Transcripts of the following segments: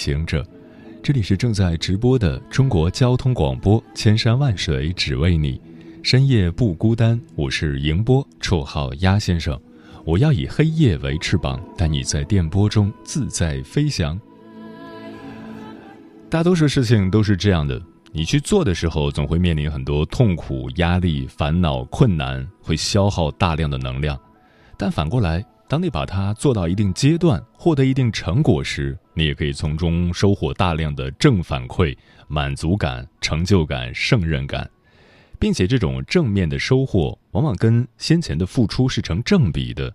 行者，这里是正在直播的中国交通广播，千山万水只为你，深夜不孤单。我是迎波，绰号鸭先生。我要以黑夜为翅膀，带你在电波中自在飞翔。大多数事情都是这样的，你去做的时候，总会面临很多痛苦、压力、烦恼、困难，会消耗大量的能量。但反过来，当你把它做到一定阶段，获得一定成果时，你也可以从中收获大量的正反馈、满足感、成就感、胜任感，并且这种正面的收获往往跟先前的付出是成正比的。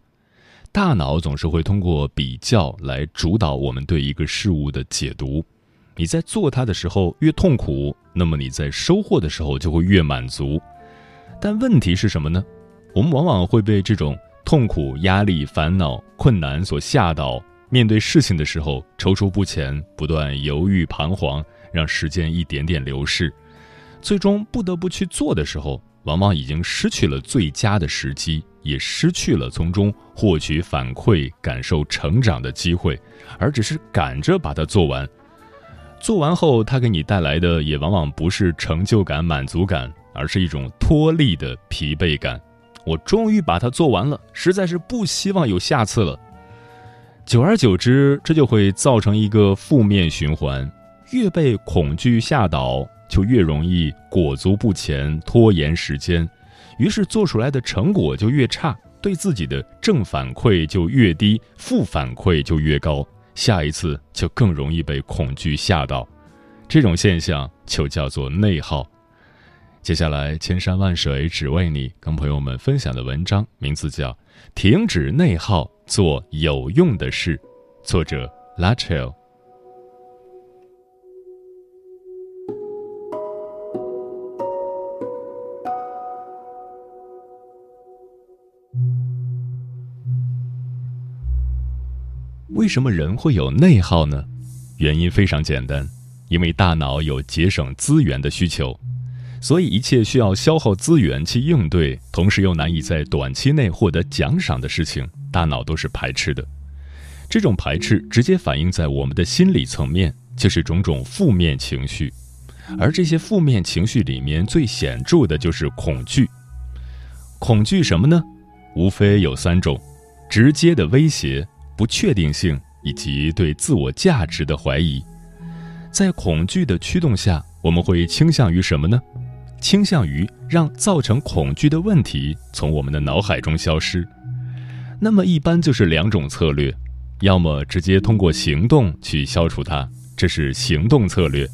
大脑总是会通过比较来主导我们对一个事物的解读。你在做它的时候越痛苦，那么你在收获的时候就会越满足。但问题是什么呢？我们往往会被这种。痛苦、压力、烦恼、困难所吓倒，面对事情的时候踌躇不前，不断犹豫彷徨，让时间一点点流逝，最终不得不去做的时候，往往已经失去了最佳的时机，也失去了从中获取反馈、感受成长的机会，而只是赶着把它做完。做完后，它给你带来的也往往不是成就感、满足感，而是一种脱力的疲惫感。我终于把它做完了，实在是不希望有下次了。久而久之，这就会造成一个负面循环：越被恐惧吓倒，就越容易裹足不前、拖延时间，于是做出来的成果就越差，对自己的正反馈就越低，负反馈就越高，下一次就更容易被恐惧吓倒。这种现象就叫做内耗。接下来，千山万水只为你，跟朋友们分享的文章名字叫《停止内耗，做有用的事》，作者 Lachelle。为什么人会有内耗呢？原因非常简单，因为大脑有节省资源的需求。所以，一切需要消耗资源去应对，同时又难以在短期内获得奖赏的事情，大脑都是排斥的。这种排斥直接反映在我们的心理层面，就是种种负面情绪。而这些负面情绪里面最显著的就是恐惧。恐惧什么呢？无非有三种：直接的威胁、不确定性以及对自我价值的怀疑。在恐惧的驱动下，我们会倾向于什么呢？倾向于让造成恐惧的问题从我们的脑海中消失，那么一般就是两种策略：要么直接通过行动去消除它，这是行动策略；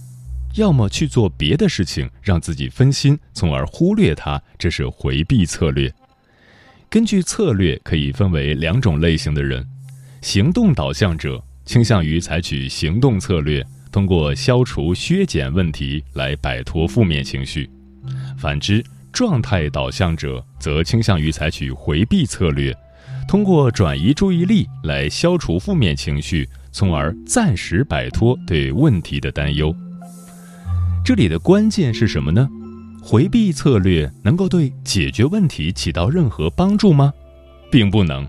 要么去做别的事情让自己分心，从而忽略它，这是回避策略。根据策略可以分为两种类型的人：行动导向者倾向于采取行动策略，通过消除、削减问题来摆脱负面情绪。反之，状态导向者则倾向于采取回避策略，通过转移注意力来消除负面情绪，从而暂时摆脱对问题的担忧。这里的关键是什么呢？回避策略能够对解决问题起到任何帮助吗？并不能，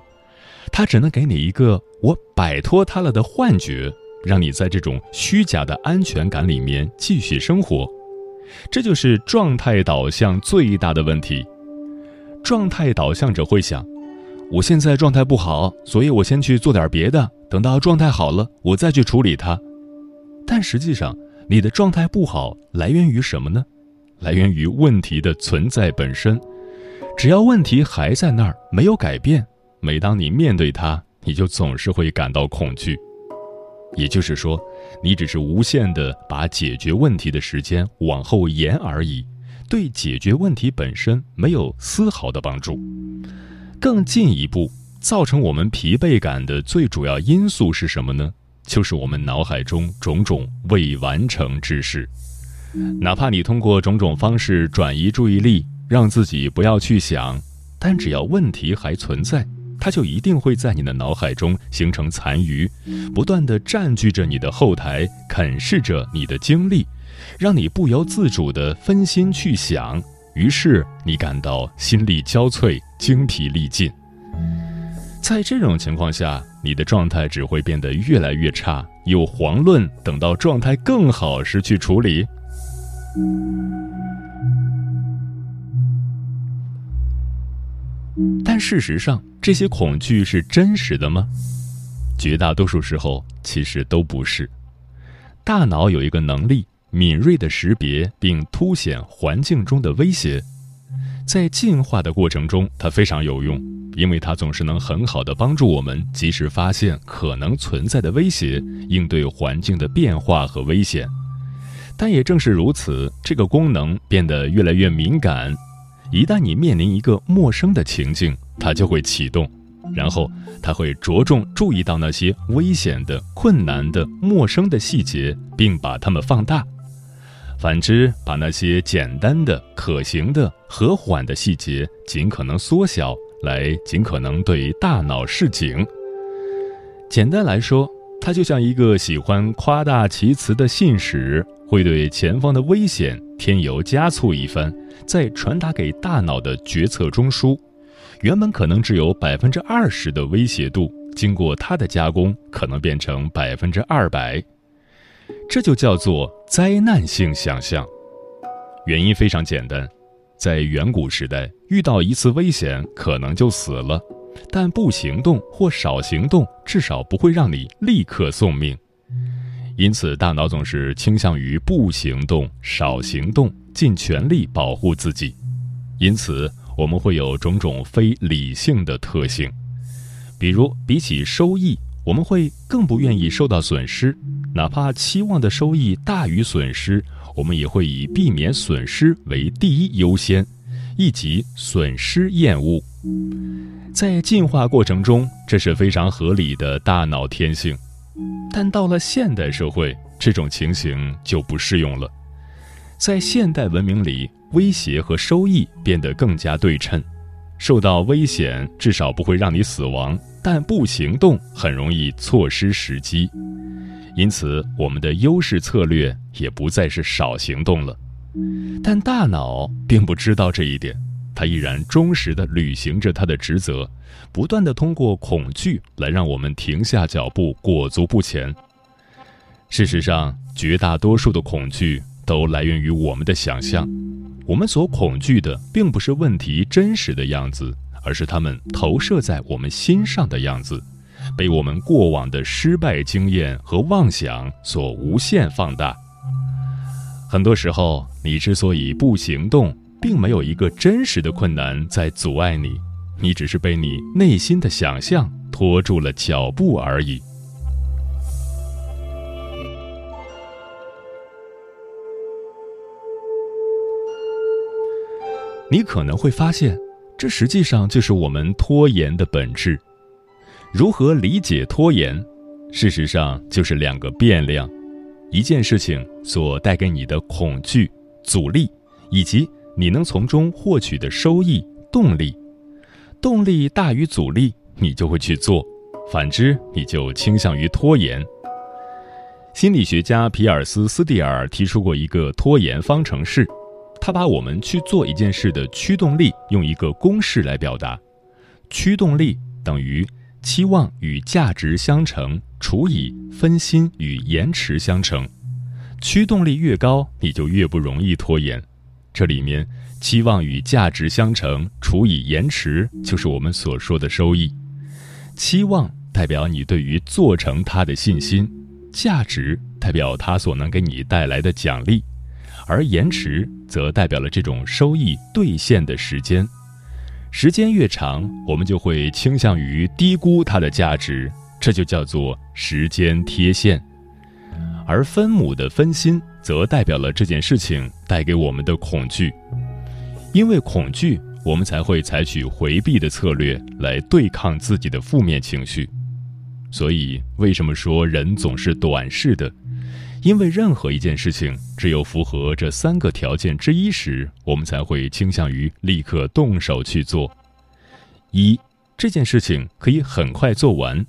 它只能给你一个我摆脱它了的幻觉，让你在这种虚假的安全感里面继续生活。这就是状态导向最大的问题。状态导向者会想：我现在状态不好，所以我先去做点别的，等到状态好了，我再去处理它。但实际上，你的状态不好来源于什么呢？来源于问题的存在本身。只要问题还在那儿，没有改变，每当你面对它，你就总是会感到恐惧。也就是说，你只是无限的把解决问题的时间往后延而已，对解决问题本身没有丝毫的帮助。更进一步，造成我们疲惫感的最主要因素是什么呢？就是我们脑海中种种未完成之事。哪怕你通过种种方式转移注意力，让自己不要去想，但只要问题还存在，它就一定会在你的脑海中形成残余，不断的占据着你的后台，啃噬着你的精力，让你不由自主的分心去想，于是你感到心力交瘁、精疲力尽。在这种情况下，你的状态只会变得越来越差，又遑论等到状态更好时去处理。但事实上，这些恐惧是真实的吗？绝大多数时候，其实都不是。大脑有一个能力，敏锐地识别并凸显环境中的威胁，在进化的过程中，它非常有用，因为它总是能很好的帮助我们及时发现可能存在的威胁，应对环境的变化和危险。但也正是如此，这个功能变得越来越敏感。一旦你面临一个陌生的情境，它就会启动，然后它会着重注意到那些危险的、困难的、陌生的细节，并把它们放大。反之，把那些简单的、可行的、和缓的细节尽可能缩小，来尽可能对大脑示警。简单来说，它就像一个喜欢夸大其词的信使。会对前方的危险添油加醋一番，再传达给大脑的决策中枢。原本可能只有百分之二十的威胁度，经过它的加工，可能变成百分之二百。这就叫做灾难性想象。原因非常简单，在远古时代，遇到一次危险可能就死了，但不行动或少行动，至少不会让你立刻送命。因此，大脑总是倾向于不行动、少行动，尽全力保护自己。因此，我们会有种种非理性的特性，比如，比起收益，我们会更不愿意受到损失，哪怕期望的收益大于损失，我们也会以避免损失为第一优先，以及损失厌恶。在进化过程中，这是非常合理的大脑天性。但到了现代社会，这种情形就不适用了。在现代文明里，威胁和收益变得更加对称。受到危险至少不会让你死亡，但不行动很容易错失时机。因此，我们的优势策略也不再是少行动了。但大脑并不知道这一点，他依然忠实地履行着他的职责。不断的通过恐惧来让我们停下脚步，裹足不前。事实上，绝大多数的恐惧都来源于我们的想象。我们所恐惧的，并不是问题真实的样子，而是他们投射在我们心上的样子，被我们过往的失败经验和妄想所无限放大。很多时候，你之所以不行动，并没有一个真实的困难在阻碍你。你只是被你内心的想象拖住了脚步而已。你可能会发现，这实际上就是我们拖延的本质。如何理解拖延？事实上，就是两个变量：一件事情所带给你的恐惧、阻力，以及你能从中获取的收益、动力。动力大于阻力，你就会去做；反之，你就倾向于拖延。心理学家皮尔斯·斯蒂尔提出过一个拖延方程式，他把我们去做一件事的驱动力用一个公式来表达：驱动力等于期望与价值相乘除以分心与延迟相乘。驱动力越高，你就越不容易拖延。这里面。期望与价值相乘除以延迟，就是我们所说的收益。期望代表你对于做成它的信心，价值代表它所能给你带来的奖励，而延迟则代表了这种收益兑现的时间。时间越长，我们就会倾向于低估它的价值，这就叫做时间贴现。而分母的分心则代表了这件事情带给我们的恐惧。因为恐惧，我们才会采取回避的策略来对抗自己的负面情绪。所以，为什么说人总是短视的？因为任何一件事情，只有符合这三个条件之一时，我们才会倾向于立刻动手去做。一，这件事情可以很快做完，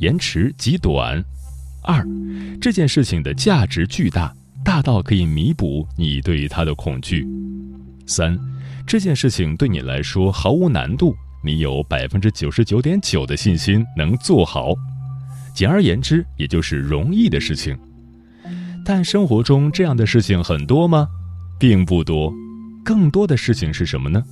延迟极短；二，这件事情的价值巨大，大到可以弥补你对他的恐惧；三，这件事情对你来说毫无难度，你有百分之九十九点九的信心能做好。简而言之，也就是容易的事情。但生活中这样的事情很多吗？并不多。更多的事情是什么呢？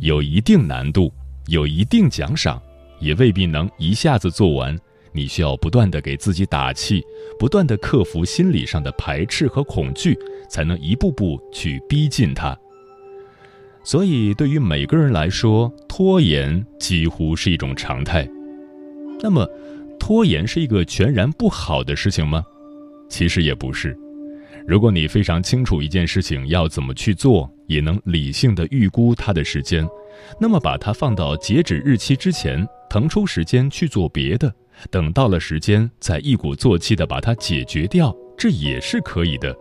有一定难度，有一定奖赏，也未必能一下子做完。你需要不断的给自己打气，不断的克服心理上的排斥和恐惧，才能一步步去逼近它。所以，对于每个人来说，拖延几乎是一种常态。那么，拖延是一个全然不好的事情吗？其实也不是。如果你非常清楚一件事情要怎么去做，也能理性的预估它的时间，那么把它放到截止日期之前，腾出时间去做别的，等到了时间再一鼓作气的把它解决掉，这也是可以的。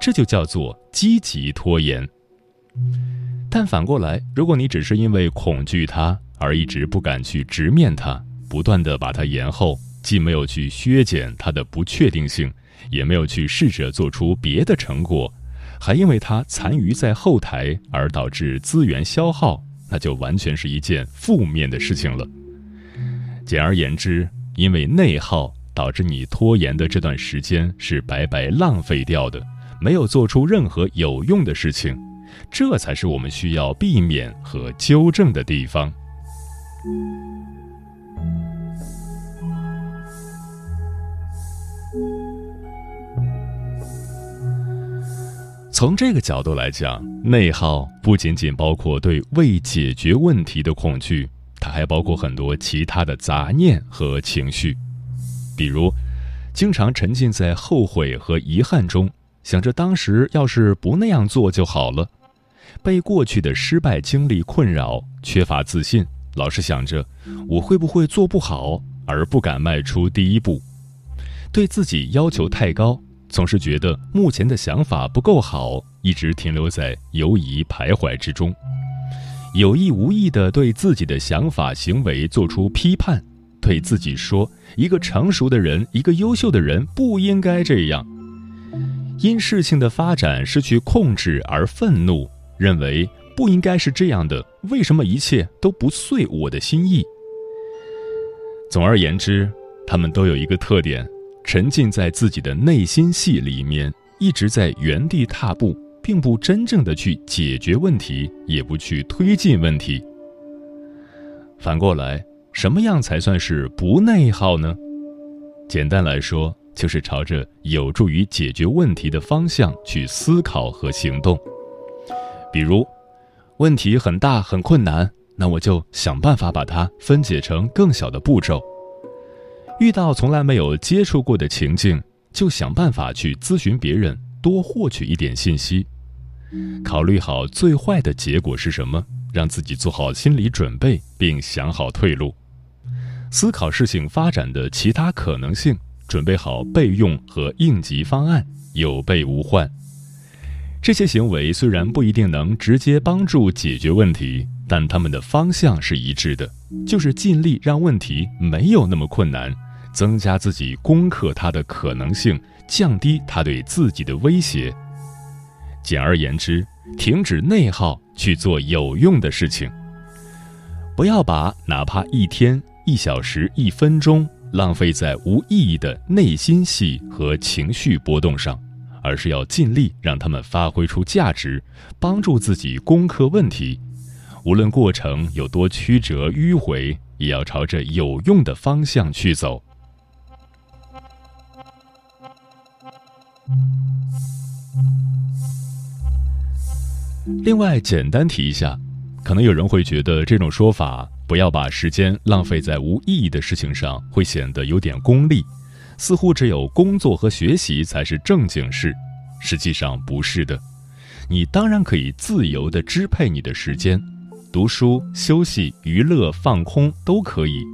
这就叫做积极拖延。但反过来，如果你只是因为恐惧它而一直不敢去直面它，不断的把它延后，既没有去削减它的不确定性。也没有去试着做出别的成果，还因为它残余在后台而导致资源消耗，那就完全是一件负面的事情了。简而言之，因为内耗导致你拖延的这段时间是白白浪费掉的，没有做出任何有用的事情，这才是我们需要避免和纠正的地方。从这个角度来讲，内耗不仅仅包括对未解决问题的恐惧，它还包括很多其他的杂念和情绪，比如，经常沉浸在后悔和遗憾中，想着当时要是不那样做就好了；被过去的失败经历困扰，缺乏自信，老是想着我会不会做不好，而不敢迈出第一步；对自己要求太高。总是觉得目前的想法不够好，一直停留在犹疑徘徊之中，有意无意地对自己的想法、行为做出批判，对自己说：“一个成熟的人，一个优秀的人不应该这样。”因事情的发展失去控制而愤怒，认为不应该是这样的，为什么一切都不遂我的心意？总而言之，他们都有一个特点。沉浸在自己的内心戏里面，一直在原地踏步，并不真正的去解决问题，也不去推进问题。反过来，什么样才算是不内耗呢？简单来说，就是朝着有助于解决问题的方向去思考和行动。比如，问题很大很困难，那我就想办法把它分解成更小的步骤。遇到从来没有接触过的情境，就想办法去咨询别人，多获取一点信息，考虑好最坏的结果是什么，让自己做好心理准备，并想好退路，思考事情发展的其他可能性，准备好备用和应急方案，有备无患。这些行为虽然不一定能直接帮助解决问题，但他们的方向是一致的，就是尽力让问题没有那么困难。增加自己攻克它的可能性，降低他对自己的威胁。简而言之，停止内耗，去做有用的事情。不要把哪怕一天、一小时、一分钟浪费在无意义的内心戏和情绪波动上，而是要尽力让他们发挥出价值，帮助自己攻克问题。无论过程有多曲折迂回，也要朝着有用的方向去走。另外，简单提一下，可能有人会觉得这种说法“不要把时间浪费在无意义的事情上”会显得有点功利，似乎只有工作和学习才是正经事。实际上不是的，你当然可以自由的支配你的时间，读书、休息、娱乐、放空都可以。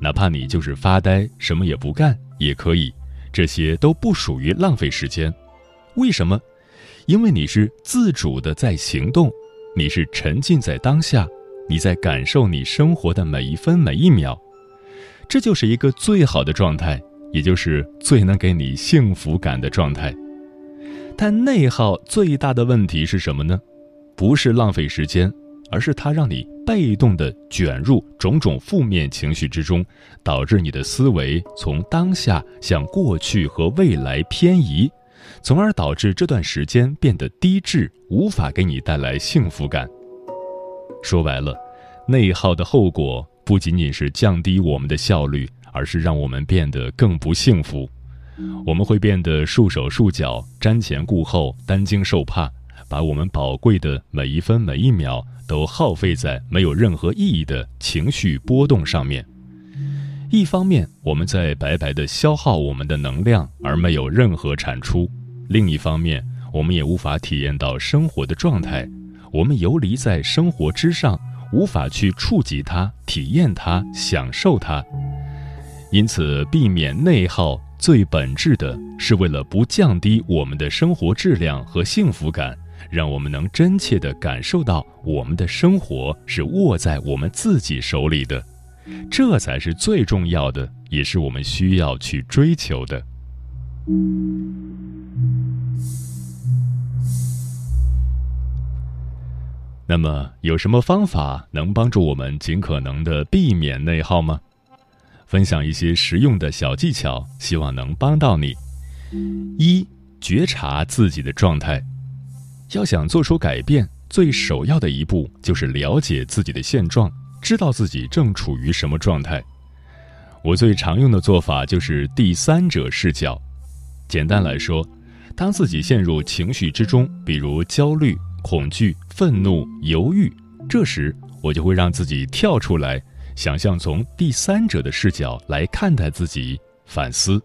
哪怕你就是发呆，什么也不干也可以，这些都不属于浪费时间。为什么？因为你是自主的在行动，你是沉浸在当下，你在感受你生活的每一分每一秒，这就是一个最好的状态，也就是最能给你幸福感的状态。但内耗最大的问题是什么呢？不是浪费时间，而是它让你被动的卷入种种负面情绪之中，导致你的思维从当下向过去和未来偏移，从而导致这段时间变得低质，无法给你带来幸福感。说白了，内耗的后果不仅仅是降低我们的效率，而是让我们变得更不幸福。我们会变得束手束脚、瞻前顾后、担惊受怕，把我们宝贵的每一分每一秒都耗费在没有任何意义的情绪波动上面。一方面，我们在白白的消耗我们的能量，而没有任何产出；另一方面，我们也无法体验到生活的状态，我们游离在生活之上，无法去触及它、体验它、享受它。因此，避免内耗。最本质的是为了不降低我们的生活质量和幸福感，让我们能真切地感受到我们的生活是握在我们自己手里的，这才是最重要的，也是我们需要去追求的。那么，有什么方法能帮助我们尽可能的避免内耗吗？分享一些实用的小技巧，希望能帮到你。一、觉察自己的状态。要想做出改变，最首要的一步就是了解自己的现状，知道自己正处于什么状态。我最常用的做法就是第三者视角。简单来说，当自己陷入情绪之中，比如焦虑、恐惧、愤怒、犹豫，这时我就会让自己跳出来。想象从第三者的视角来看待自己，反思：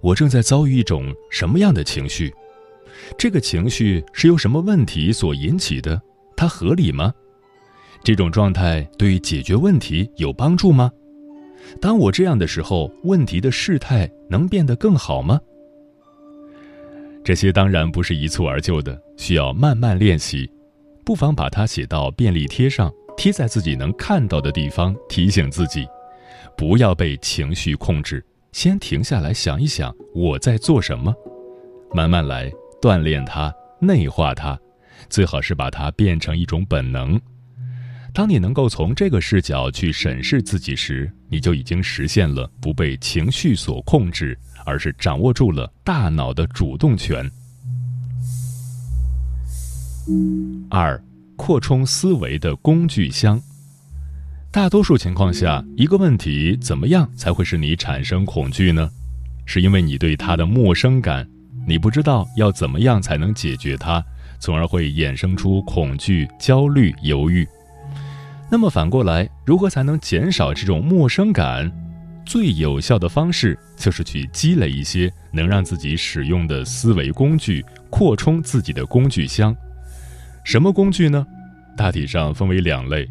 我正在遭遇一种什么样的情绪？这个情绪是由什么问题所引起的？它合理吗？这种状态对解决问题有帮助吗？当我这样的时候，问题的事态能变得更好吗？这些当然不是一蹴而就的，需要慢慢练习。不妨把它写到便利贴上。贴在自己能看到的地方，提醒自己，不要被情绪控制。先停下来想一想，我在做什么？慢慢来，锻炼它，内化它，最好是把它变成一种本能。当你能够从这个视角去审视自己时，你就已经实现了不被情绪所控制，而是掌握住了大脑的主动权。二。扩充思维的工具箱。大多数情况下，一个问题怎么样才会使你产生恐惧呢？是因为你对它的陌生感，你不知道要怎么样才能解决它，从而会衍生出恐惧、焦虑、犹豫。那么反过来，如何才能减少这种陌生感？最有效的方式就是去积累一些能让自己使用的思维工具，扩充自己的工具箱。什么工具呢？大体上分为两类：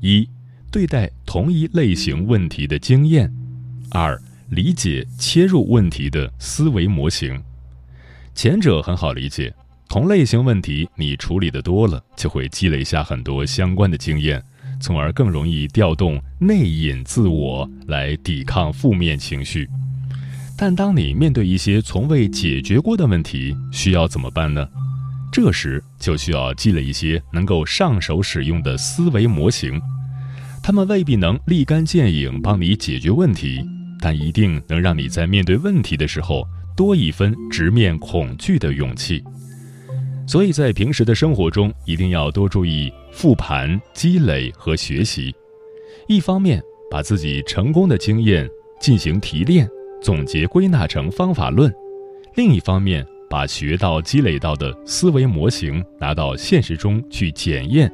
一、对待同一类型问题的经验；二、理解切入问题的思维模型。前者很好理解，同类型问题你处理的多了，就会积累下很多相关的经验，从而更容易调动内隐自我来抵抗负面情绪。但当你面对一些从未解决过的问题，需要怎么办呢？这时就需要积累一些能够上手使用的思维模型，他们未必能立竿见影帮你解决问题，但一定能让你在面对问题的时候多一分直面恐惧的勇气。所以在平时的生活中，一定要多注意复盘、积累和学习。一方面把自己成功的经验进行提炼、总结、归纳成方法论；另一方面。把学到、积累到的思维模型拿到现实中去检验，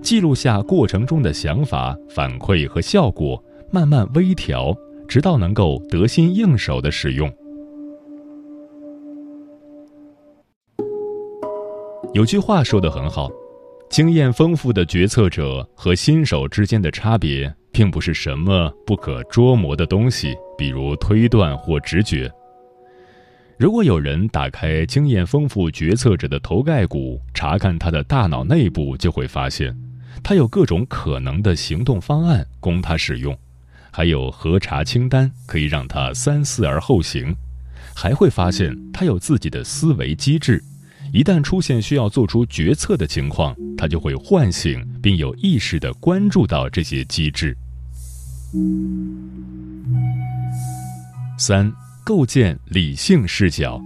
记录下过程中的想法、反馈和效果，慢慢微调，直到能够得心应手的使用。有句话说的很好：经验丰富的决策者和新手之间的差别，并不是什么不可捉摸的东西，比如推断或直觉。如果有人打开经验丰富决策者的头盖骨，查看他的大脑内部，就会发现，他有各种可能的行动方案供他使用，还有核查清单可以让他三思而后行，还会发现他有自己的思维机制。一旦出现需要做出决策的情况，他就会唤醒并有意识地关注到这些机制。三、构建理性视角。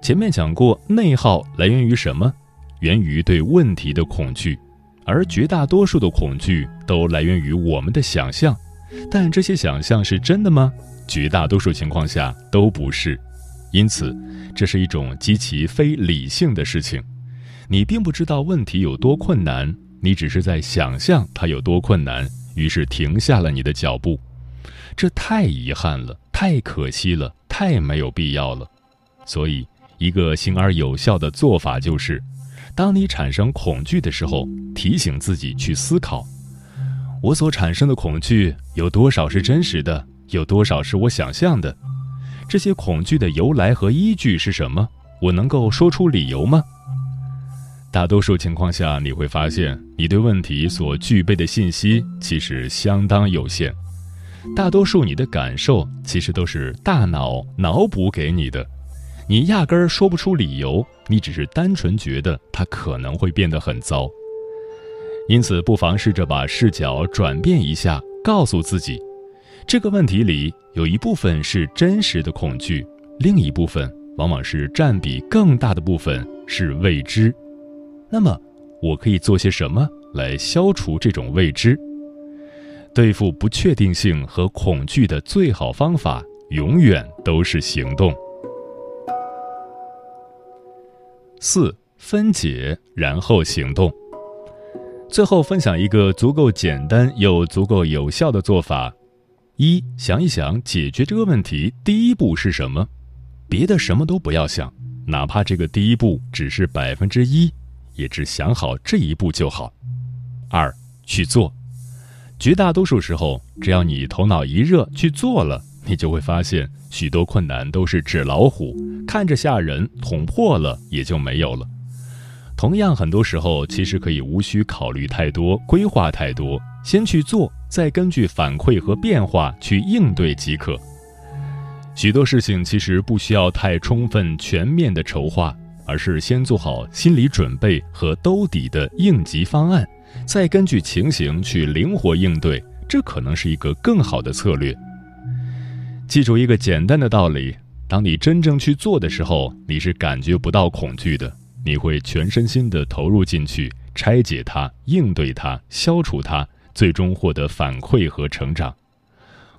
前面讲过，内耗来源于什么？源于对问题的恐惧，而绝大多数的恐惧都来源于我们的想象。但这些想象是真的吗？绝大多数情况下都不是。因此，这是一种极其非理性的事情。你并不知道问题有多困难，你只是在想象它有多困难，于是停下了你的脚步。这太遗憾了，太可惜了，太没有必要了。所以，一个行而有效的做法就是：当你产生恐惧的时候，提醒自己去思考：我所产生的恐惧有多少是真实的，有多少是我想象的。这些恐惧的由来和依据是什么？我能够说出理由吗？大多数情况下，你会发现你对问题所具备的信息其实相当有限。大多数你的感受其实都是大脑脑补给你的，你压根儿说不出理由，你只是单纯觉得它可能会变得很糟。因此，不妨试着把视角转变一下，告诉自己。这个问题里有一部分是真实的恐惧，另一部分往往是占比更大的部分是未知。那么，我可以做些什么来消除这种未知？对付不确定性和恐惧的最好方法，永远都是行动。四分解，然后行动。最后分享一个足够简单又足够有效的做法。一想一想，解决这个问题第一步是什么？别的什么都不要想，哪怕这个第一步只是百分之一，也只想好这一步就好。二去做，绝大多数时候，只要你头脑一热去做了，你就会发现许多困难都是纸老虎，看着吓人，捅破了也就没有了。同样，很多时候其实可以无需考虑太多，规划太多。先去做，再根据反馈和变化去应对即可。许多事情其实不需要太充分、全面的筹划，而是先做好心理准备和兜底的应急方案，再根据情形去灵活应对，这可能是一个更好的策略。记住一个简单的道理：当你真正去做的时候，你是感觉不到恐惧的，你会全身心的投入进去，拆解它、应对它、消除它。最终获得反馈和成长，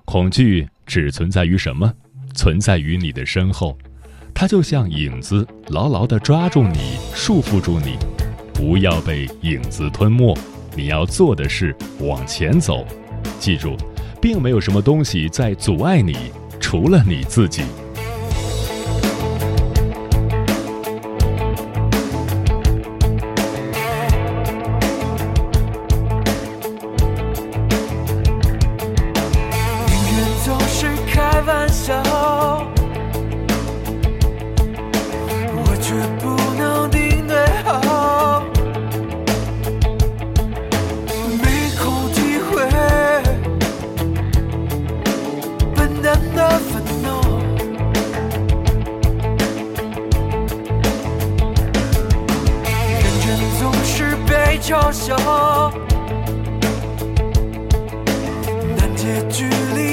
恐惧只存在于什么？存在于你的身后，它就像影子，牢牢地抓住你，束缚住你。不要被影子吞没，你要做的是往前走。记住，并没有什么东西在阻碍你，除了你自己。嘲笑，难解距离